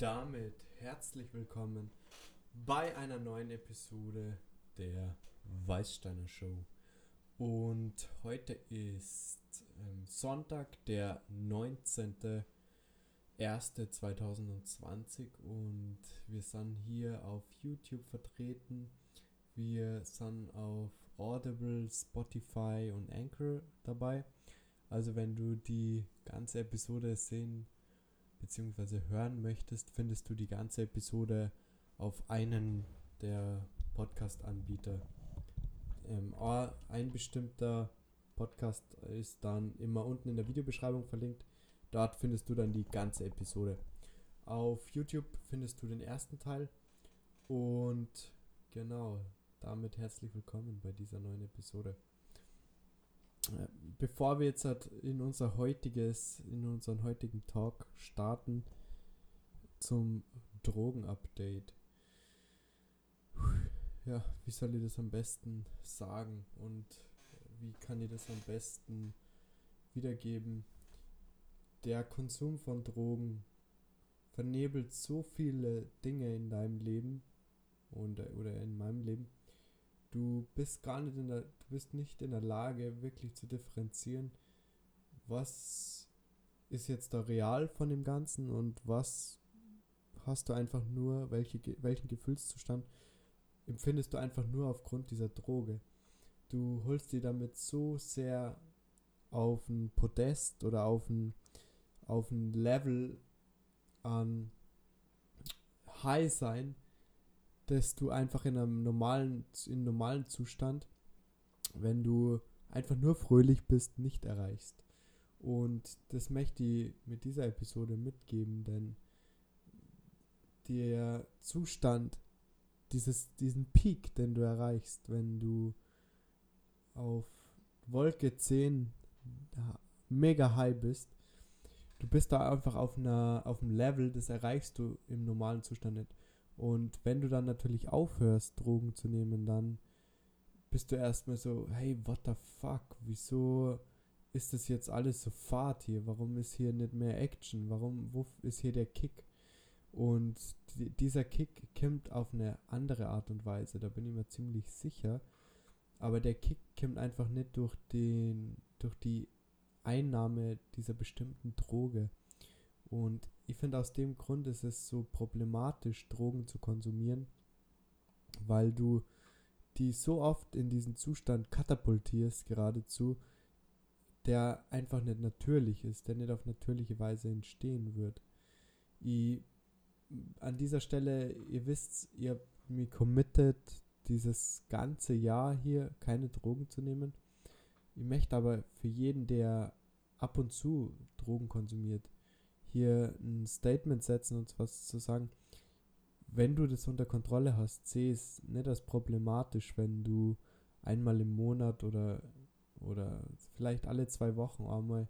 damit herzlich willkommen bei einer neuen Episode der Weißsteiner Show. Und heute ist ähm, Sonntag, der 19.01.2020 und wir sind hier auf YouTube vertreten. Wir sind auf Audible, Spotify und Anchor dabei. Also wenn du die ganze Episode sehen bzw. hören möchtest, findest du die ganze Episode auf einen der Podcast-Anbieter. Ähm, ein bestimmter Podcast ist dann immer unten in der Videobeschreibung verlinkt. Dort findest du dann die ganze Episode. Auf YouTube findest du den ersten Teil. Und genau, damit herzlich willkommen bei dieser neuen Episode. Äh, bevor wir jetzt halt in unser heutiges, in unseren heutigen Talk starten zum Drogen-Update. Ja, wie soll ich das am besten sagen und wie kann ich das am besten wiedergeben? Der Konsum von Drogen vernebelt so viele Dinge in deinem Leben und, oder in meinem Leben du bist gar nicht in der, du bist nicht in der Lage, wirklich zu differenzieren, was ist jetzt da real von dem Ganzen und was hast du einfach nur, welche, welchen Gefühlszustand empfindest du einfach nur aufgrund dieser Droge. Du holst dir damit so sehr auf ein Podest oder auf ein, auf ein Level an High sein, dass du einfach in einem normalen, in normalen Zustand, wenn du einfach nur fröhlich bist, nicht erreichst. Und das möchte ich mit dieser Episode mitgeben, denn der Zustand, dieses, diesen Peak, den du erreichst, wenn du auf Wolke 10 mega high bist, du bist da einfach auf einer auf einem Level, das erreichst du im normalen Zustand nicht. Und wenn du dann natürlich aufhörst, Drogen zu nehmen, dann bist du erstmal so, hey, what the fuck, wieso ist das jetzt alles so fad hier? Warum ist hier nicht mehr Action? Warum, wo ist hier der Kick? Und die, dieser Kick kommt auf eine andere Art und Weise, da bin ich mir ziemlich sicher. Aber der Kick kommt einfach nicht durch den, durch die Einnahme dieser bestimmten Droge. Und ich finde aus dem Grund ist es so problematisch, Drogen zu konsumieren, weil du die so oft in diesen Zustand katapultierst, geradezu, der einfach nicht natürlich ist, der nicht auf natürliche Weise entstehen wird. Ich, an dieser Stelle, ihr wisst, ihr habt mich committed, dieses ganze Jahr hier keine Drogen zu nehmen. Ich möchte aber für jeden, der ab und zu Drogen konsumiert, hier ein Statement setzen und was zu sagen, wenn du das unter Kontrolle hast, sehe es nicht als problematisch, wenn du einmal im Monat oder, oder vielleicht alle zwei Wochen einmal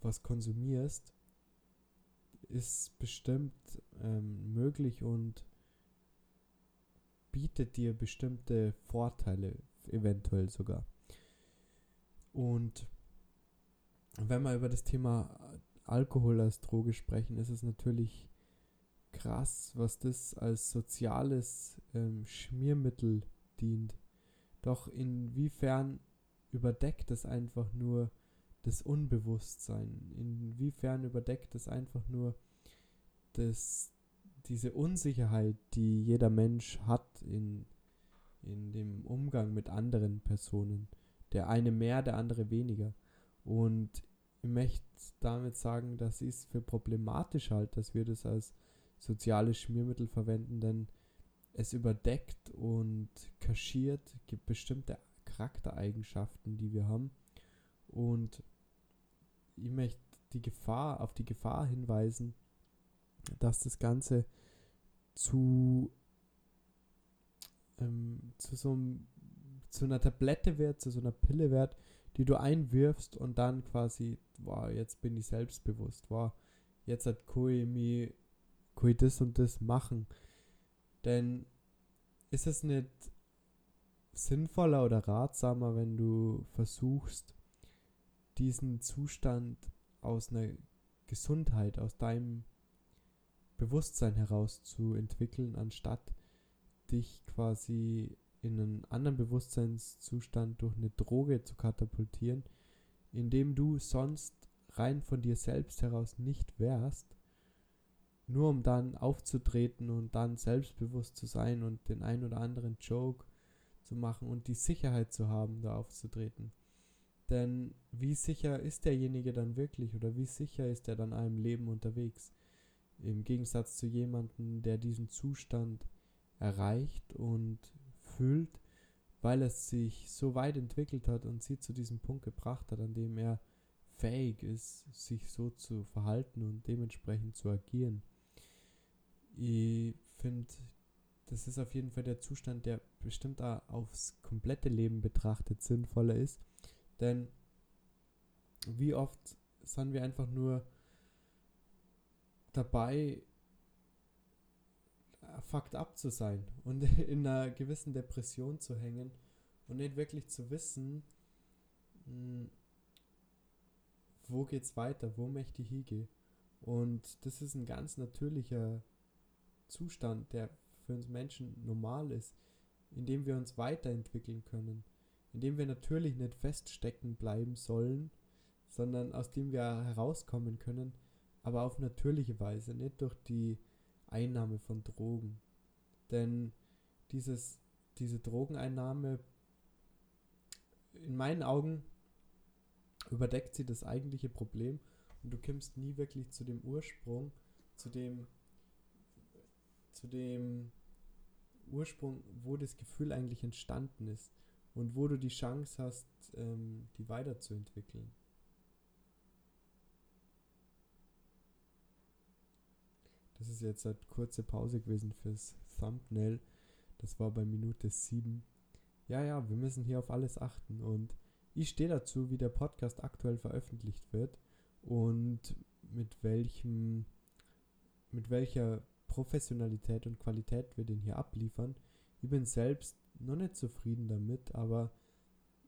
was konsumierst, ist bestimmt ähm, möglich und bietet dir bestimmte Vorteile, eventuell sogar. Und wenn wir über das Thema Alkohol als Droge sprechen, ist es natürlich krass, was das als soziales ähm, Schmiermittel dient. Doch inwiefern überdeckt es einfach nur das Unbewusstsein? Inwiefern überdeckt es einfach nur das, diese Unsicherheit, die jeder Mensch hat in, in dem Umgang mit anderen Personen? Der eine mehr, der andere weniger. Und ich möchte damit sagen, dass ich es für problematisch halte, dass wir das als soziales Schmiermittel verwenden, denn es überdeckt und kaschiert gibt bestimmte Charaktereigenschaften, die wir haben. Und ich möchte die Gefahr, auf die Gefahr hinweisen, dass das Ganze zu, ähm, zu so einem, zu einer Tablette wird, zu so einer Pille wird, die du einwirfst und dann quasi, wow, jetzt bin ich selbstbewusst, wow, jetzt hat Koi mir Koi das und das machen. Denn ist es nicht sinnvoller oder ratsamer, wenn du versuchst, diesen Zustand aus einer Gesundheit, aus deinem, Bewusstsein herauszuentwickeln, anstatt dich quasi in einen anderen Bewusstseinszustand durch eine Droge zu katapultieren, indem du sonst rein von dir selbst heraus nicht wärst, nur um dann aufzutreten und dann selbstbewusst zu sein und den ein oder anderen Joke zu machen und die Sicherheit zu haben, da aufzutreten. Denn wie sicher ist derjenige dann wirklich oder wie sicher ist er dann einem Leben unterwegs? Im Gegensatz zu jemandem, der diesen Zustand erreicht und fühlt, weil er sich so weit entwickelt hat und sie zu diesem Punkt gebracht hat, an dem er fähig ist, sich so zu verhalten und dementsprechend zu agieren. Ich finde, das ist auf jeden Fall der Zustand, der bestimmt aufs komplette Leben betrachtet sinnvoller ist. Denn wie oft sind wir einfach nur dabei, fucked up zu sein und in einer gewissen Depression zu hängen und nicht wirklich zu wissen, hm, wo geht's weiter, wo möchte ich hingehen. Und das ist ein ganz natürlicher Zustand, der für uns Menschen normal ist, in dem wir uns weiterentwickeln können, in dem wir natürlich nicht feststecken bleiben sollen, sondern aus dem wir herauskommen können, aber auf natürliche Weise, nicht durch die Einnahme von Drogen. Denn dieses, diese Drogeneinnahme, in meinen Augen, überdeckt sie das eigentliche Problem und du kommst nie wirklich zu dem Ursprung, zu dem, zu dem Ursprung, wo das Gefühl eigentlich entstanden ist und wo du die Chance hast, ähm, die weiterzuentwickeln. Das ist jetzt eine kurze Pause gewesen fürs Thumbnail. Das war bei Minute 7. Ja, ja, wir müssen hier auf alles achten und ich stehe dazu, wie der Podcast aktuell veröffentlicht wird und mit welchem mit welcher Professionalität und Qualität wir den hier abliefern. Ich bin selbst noch nicht zufrieden damit, aber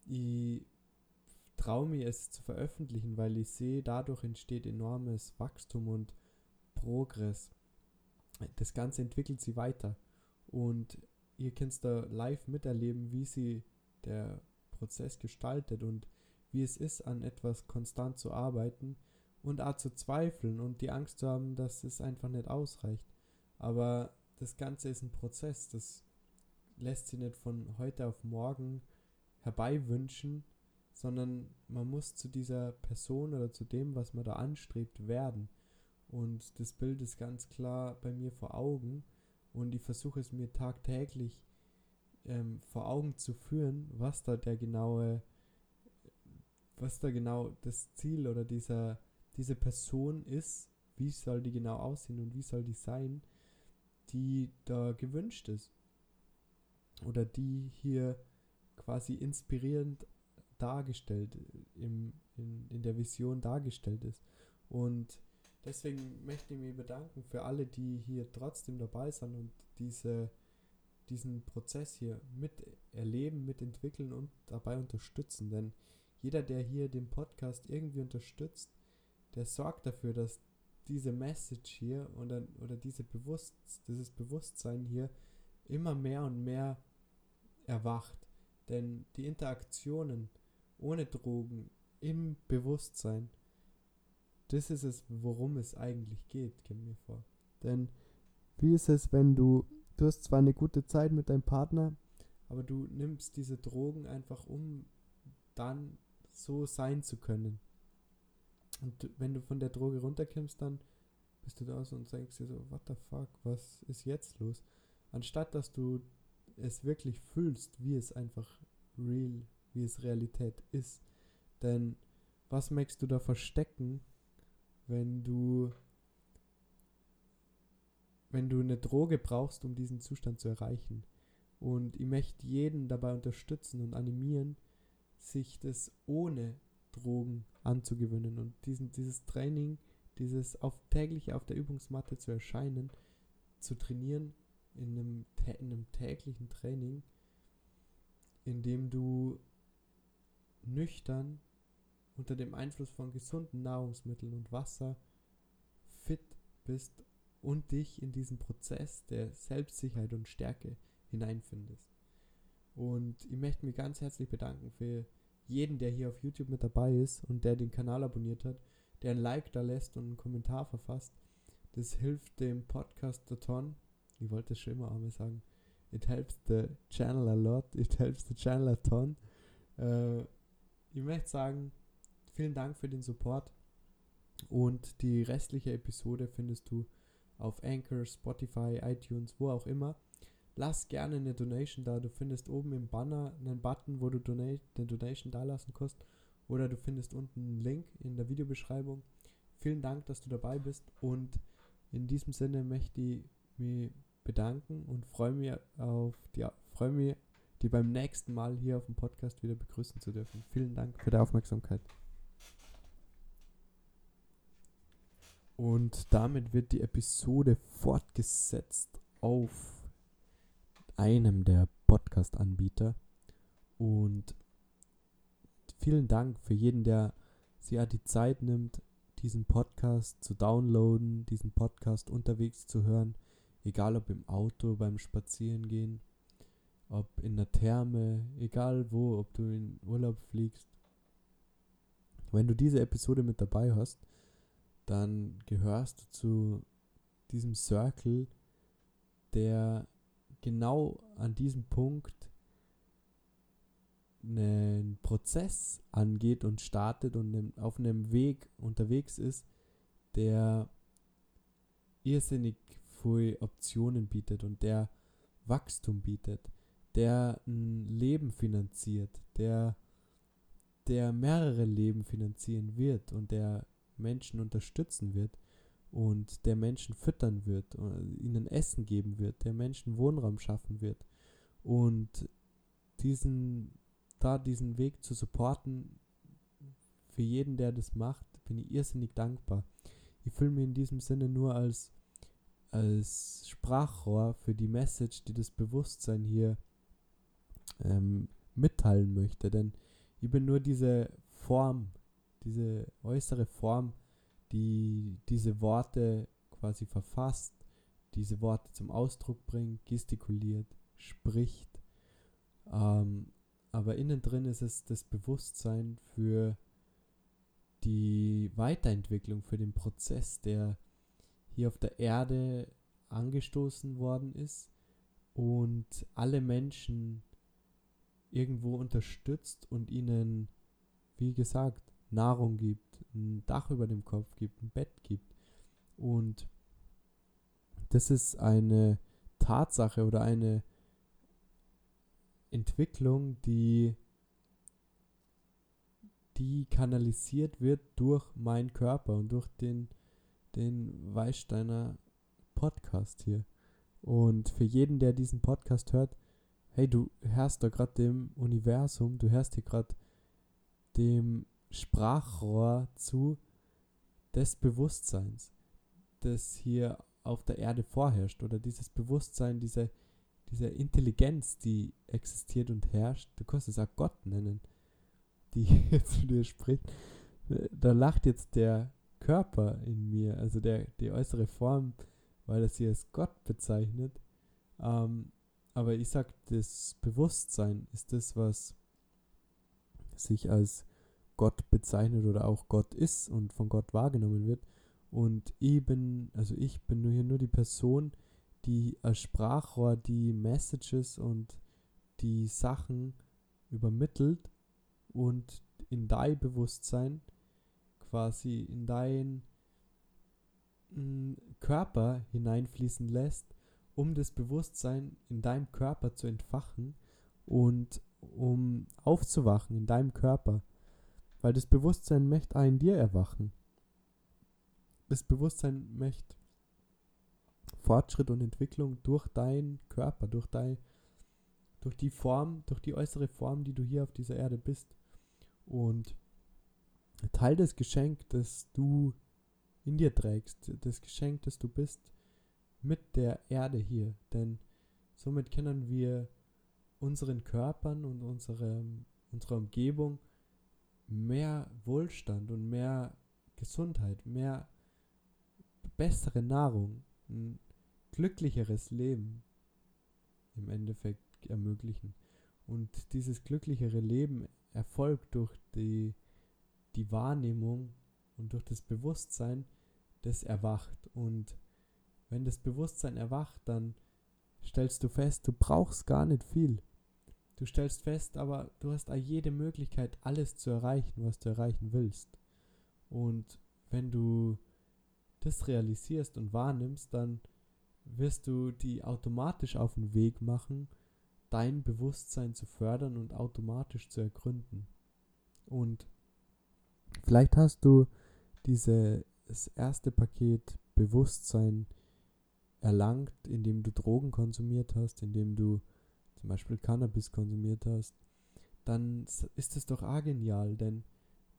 ich traue mir es zu veröffentlichen, weil ich sehe, dadurch entsteht enormes Wachstum und Progress das Ganze entwickelt sie weiter. Und ihr könnt da live miterleben, wie sie der Prozess gestaltet und wie es ist, an etwas konstant zu arbeiten und auch zu zweifeln und die Angst zu haben, dass es einfach nicht ausreicht. Aber das Ganze ist ein Prozess, das lässt sich nicht von heute auf morgen herbeiwünschen, sondern man muss zu dieser Person oder zu dem, was man da anstrebt, werden. Und das Bild ist ganz klar bei mir vor Augen. Und ich versuche es mir tagtäglich ähm, vor Augen zu führen, was da der genaue, was da genau das Ziel oder dieser, diese Person ist, wie soll die genau aussehen und wie soll die sein, die da gewünscht ist. Oder die hier quasi inspirierend dargestellt, im, in, in der Vision dargestellt ist. Und Deswegen möchte ich mich bedanken für alle, die hier trotzdem dabei sind und diese, diesen Prozess hier miterleben, mitentwickeln und dabei unterstützen. Denn jeder, der hier den Podcast irgendwie unterstützt, der sorgt dafür, dass diese Message hier oder, oder diese Bewusst, dieses Bewusstsein hier immer mehr und mehr erwacht. Denn die Interaktionen ohne Drogen im Bewusstsein das ist es, worum es eigentlich geht, kommt mir vor. Denn wie ist es, wenn du, du hast zwar eine gute Zeit mit deinem Partner, aber du nimmst diese Drogen einfach um, dann so sein zu können. Und wenn du von der Droge runterkommst, dann bist du da so und denkst dir so, what the fuck, was ist jetzt los? Anstatt dass du es wirklich fühlst, wie es einfach real, wie es Realität ist. Denn was möchtest du da verstecken, wenn du wenn du eine Droge brauchst, um diesen Zustand zu erreichen. Und ich möchte jeden dabei unterstützen und animieren, sich das ohne Drogen anzugewöhnen und diesen, dieses Training, dieses auf täglich auf der Übungsmatte zu erscheinen, zu trainieren in einem, in einem täglichen Training, in dem du nüchtern unter dem Einfluss von gesunden Nahrungsmitteln und Wasser fit bist und dich in diesen Prozess der Selbstsicherheit und Stärke hineinfindest. Und ich möchte mich ganz herzlich bedanken für jeden, der hier auf YouTube mit dabei ist und der den Kanal abonniert hat, der ein Like da lässt und einen Kommentar verfasst. Das hilft dem Podcast a ton. Ich wollte es schon immer einmal sagen. It helps the channel a lot. It helps the channel a ton. Äh, ich möchte sagen, vielen Dank für den Support. Und die restliche Episode findest du auf Anchor, Spotify, iTunes, wo auch immer. Lass gerne eine Donation da. Du findest oben im Banner einen Button, wo du Donate, eine Donation da lassen kannst. Oder du findest unten einen Link in der Videobeschreibung. Vielen Dank, dass du dabei bist. Und in diesem Sinne möchte ich mich bedanken und freue mich auf die, freue mich, die beim nächsten Mal hier auf dem Podcast wieder begrüßen zu dürfen. Vielen Dank für die Aufmerksamkeit. Und damit wird die Episode fortgesetzt auf einem der Podcast-Anbieter. Und vielen Dank für jeden, der sich die Zeit nimmt, diesen Podcast zu downloaden, diesen Podcast unterwegs zu hören, egal ob im Auto, beim Spazierengehen, ob in der Therme, egal wo, ob du in Urlaub fliegst. Wenn du diese Episode mit dabei hast, dann gehörst du zu diesem Circle, der genau an diesem Punkt einen Prozess angeht und startet und auf einem Weg unterwegs ist, der irrsinnig viele Optionen bietet und der Wachstum bietet, der ein Leben finanziert, der, der mehrere Leben finanzieren wird und der Menschen unterstützen wird und der Menschen füttern wird, ihnen Essen geben wird, der Menschen Wohnraum schaffen wird. Und diesen, da diesen Weg zu supporten, für jeden, der das macht, bin ich irrsinnig dankbar. Ich fühle mich in diesem Sinne nur als, als Sprachrohr für die Message, die das Bewusstsein hier ähm, mitteilen möchte. Denn ich bin nur diese Form, diese äußere Form, die diese Worte quasi verfasst, diese Worte zum Ausdruck bringt, gestikuliert, spricht. Ähm, aber innen drin ist es das Bewusstsein für die Weiterentwicklung, für den Prozess, der hier auf der Erde angestoßen worden ist und alle Menschen irgendwo unterstützt und ihnen, wie gesagt, Nahrung gibt, ein Dach über dem Kopf gibt, ein Bett gibt. Und das ist eine Tatsache oder eine Entwicklung, die, die kanalisiert wird durch meinen Körper und durch den, den Weißsteiner Podcast hier. Und für jeden, der diesen Podcast hört, hey, du hörst da gerade dem Universum, du hörst hier gerade dem Sprachrohr zu des Bewusstseins, das hier auf der Erde vorherrscht oder dieses Bewusstsein, diese, diese Intelligenz, die existiert und herrscht, du kannst es auch Gott nennen, die zu dir spricht. Da lacht jetzt der Körper in mir, also der, die äußere Form, weil es hier als Gott bezeichnet. Ähm, aber ich sag, das Bewusstsein ist das, was sich als Gott bezeichnet oder auch Gott ist und von Gott wahrgenommen wird. Und eben, also ich bin nur hier nur die Person, die als Sprachrohr die Messages und die Sachen übermittelt und in dein Bewusstsein quasi in dein mm, Körper hineinfließen lässt, um das Bewusstsein in deinem Körper zu entfachen und um aufzuwachen in deinem Körper weil das Bewusstsein möchte auch in dir erwachen. Das Bewusstsein möchte Fortschritt und Entwicklung durch deinen Körper, durch dein, durch die Form, durch die äußere Form, die du hier auf dieser Erde bist. Und Teil des Geschenk, das du in dir trägst, das Geschenk, das du bist, mit der Erde hier. Denn somit können wir unseren Körpern und unsere, unserer Umgebung mehr Wohlstand und mehr Gesundheit, mehr bessere Nahrung, ein glücklicheres Leben im Endeffekt ermöglichen. Und dieses glücklichere Leben erfolgt durch die, die Wahrnehmung und durch das Bewusstsein, das erwacht. Und wenn das Bewusstsein erwacht, dann stellst du fest, du brauchst gar nicht viel. Du stellst fest, aber du hast jede Möglichkeit, alles zu erreichen, was du erreichen willst. Und wenn du das realisierst und wahrnimmst, dann wirst du die automatisch auf den Weg machen, dein Bewusstsein zu fördern und automatisch zu ergründen. Und vielleicht hast du dieses erste Paket Bewusstsein erlangt, indem du Drogen konsumiert hast, indem du zum Beispiel Cannabis konsumiert hast, dann ist es doch genial, denn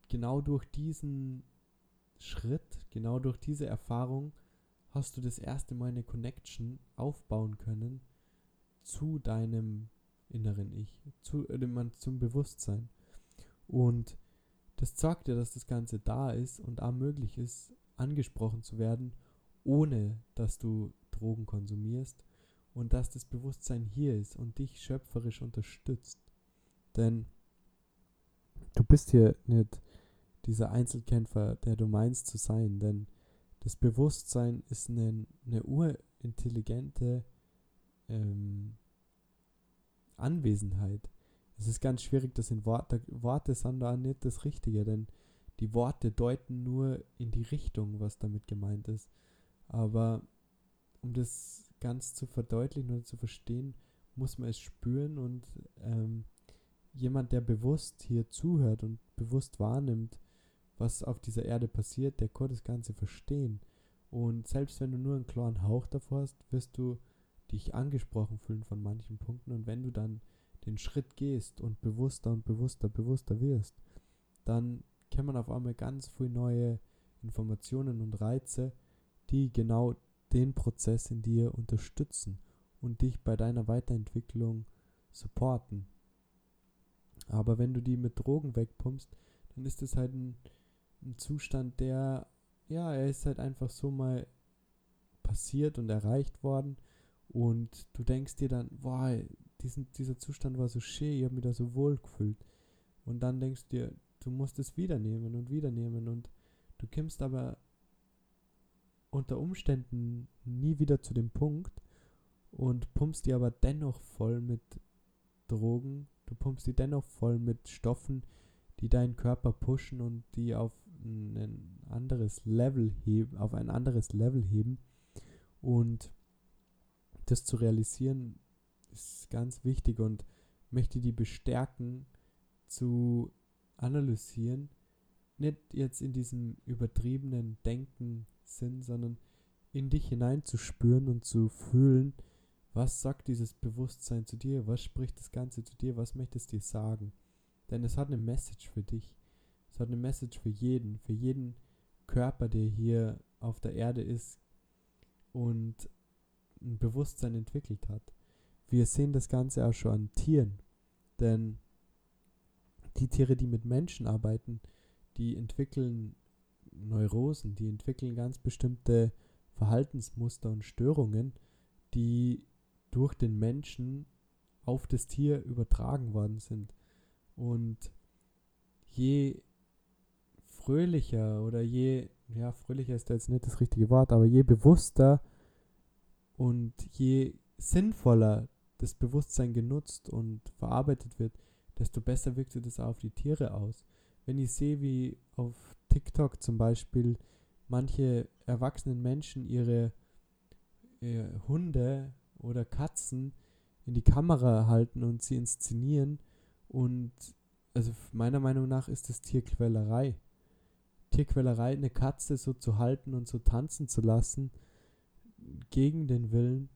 genau durch diesen Schritt, genau durch diese Erfahrung hast du das erste Mal eine Connection aufbauen können zu deinem inneren Ich, zu, äh, zum Bewusstsein. Und das zeigt dir, dass das Ganze da ist und auch möglich ist, angesprochen zu werden, ohne dass du Drogen konsumierst und dass das Bewusstsein hier ist und dich schöpferisch unterstützt. Denn du bist hier nicht dieser Einzelkämpfer, der du meinst zu sein, denn das Bewusstsein ist eine, eine urintelligente ähm, Anwesenheit. Es ist ganz schwierig, das in Worte, Worte sind da nicht das Richtige, denn die Worte deuten nur in die Richtung, was damit gemeint ist. Aber um das ganz zu verdeutlichen oder zu verstehen, muss man es spüren und ähm, jemand, der bewusst hier zuhört und bewusst wahrnimmt, was auf dieser Erde passiert, der kann das Ganze verstehen. Und selbst wenn du nur einen klaren Hauch davor hast, wirst du dich angesprochen fühlen von manchen Punkten. Und wenn du dann den Schritt gehst und bewusster und bewusster, bewusster wirst, dann kann man auf einmal ganz viele neue Informationen und Reize, die genau den Prozess in dir unterstützen und dich bei deiner Weiterentwicklung supporten. Aber wenn du die mit Drogen wegpumpst, dann ist es halt ein, ein Zustand, der, ja, er ist halt einfach so mal passiert und erreicht worden und du denkst dir dann, boah, diesen, dieser Zustand war so schön, ich habe mich da so wohl gefühlt. Und dann denkst du dir, du musst es wieder nehmen und wieder nehmen und du kommst aber unter Umständen nie wieder zu dem Punkt und pumpst die aber dennoch voll mit Drogen, du pumpst die dennoch voll mit Stoffen, die deinen Körper pushen und die auf ein anderes Level heben, auf ein anderes Level heben. Und das zu realisieren ist ganz wichtig und möchte die bestärken zu analysieren, nicht jetzt in diesem übertriebenen Denken sind, sondern in dich hineinzuspüren und zu fühlen, was sagt dieses Bewusstsein zu dir, was spricht das Ganze zu dir, was möchte es dir sagen. Denn es hat eine Message für dich. Es hat eine Message für jeden, für jeden Körper, der hier auf der Erde ist und ein Bewusstsein entwickelt hat. Wir sehen das Ganze auch schon an Tieren, denn die Tiere, die mit Menschen arbeiten, die entwickeln Neurosen, die entwickeln ganz bestimmte Verhaltensmuster und Störungen, die durch den Menschen auf das Tier übertragen worden sind. Und je fröhlicher oder je, ja, fröhlicher ist jetzt nicht das richtige Wort, aber je bewusster und je sinnvoller das Bewusstsein genutzt und verarbeitet wird, desto besser wirkt sich das auf die Tiere aus. Wenn ich sehe, wie auf TikTok zum Beispiel manche erwachsenen Menschen ihre, ihre Hunde oder Katzen in die Kamera halten und sie inszenieren und also meiner Meinung nach ist das Tierquälerei. Tierquälerei, eine Katze so zu halten und so tanzen zu lassen, gegen den Willen.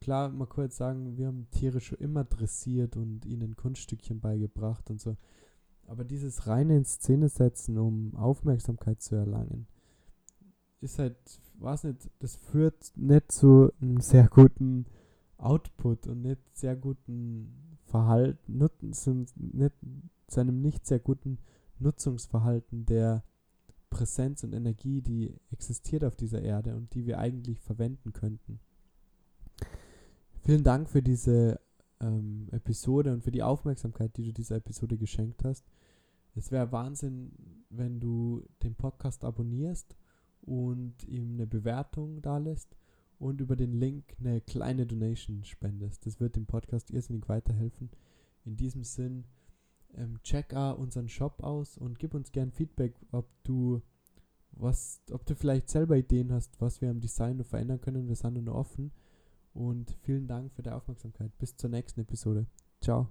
Klar, man kann jetzt sagen, wir haben Tiere schon immer dressiert und ihnen Kunststückchen beigebracht und so. Aber dieses reine in Szene setzen, um Aufmerksamkeit zu erlangen, ist halt, weiß nicht, das führt nicht zu einem sehr guten Output und nicht sehr guten Verhalten, nicht, zu einem nicht sehr guten Nutzungsverhalten der Präsenz und Energie, die existiert auf dieser Erde und die wir eigentlich verwenden könnten. Vielen Dank für diese ähm, Episode und für die Aufmerksamkeit, die du dieser Episode geschenkt hast. Es wäre Wahnsinn, wenn du den Podcast abonnierst und ihm eine Bewertung da lässt und über den Link eine kleine Donation spendest. Das wird dem Podcast irrsinnig weiterhelfen. In diesem Sinn, ähm, check unseren Shop aus und gib uns gern Feedback, ob du was, ob du vielleicht selber Ideen hast, was wir am Design noch verändern können. Wir sind nur offen. Und vielen Dank für die Aufmerksamkeit. Bis zur nächsten Episode. Ciao.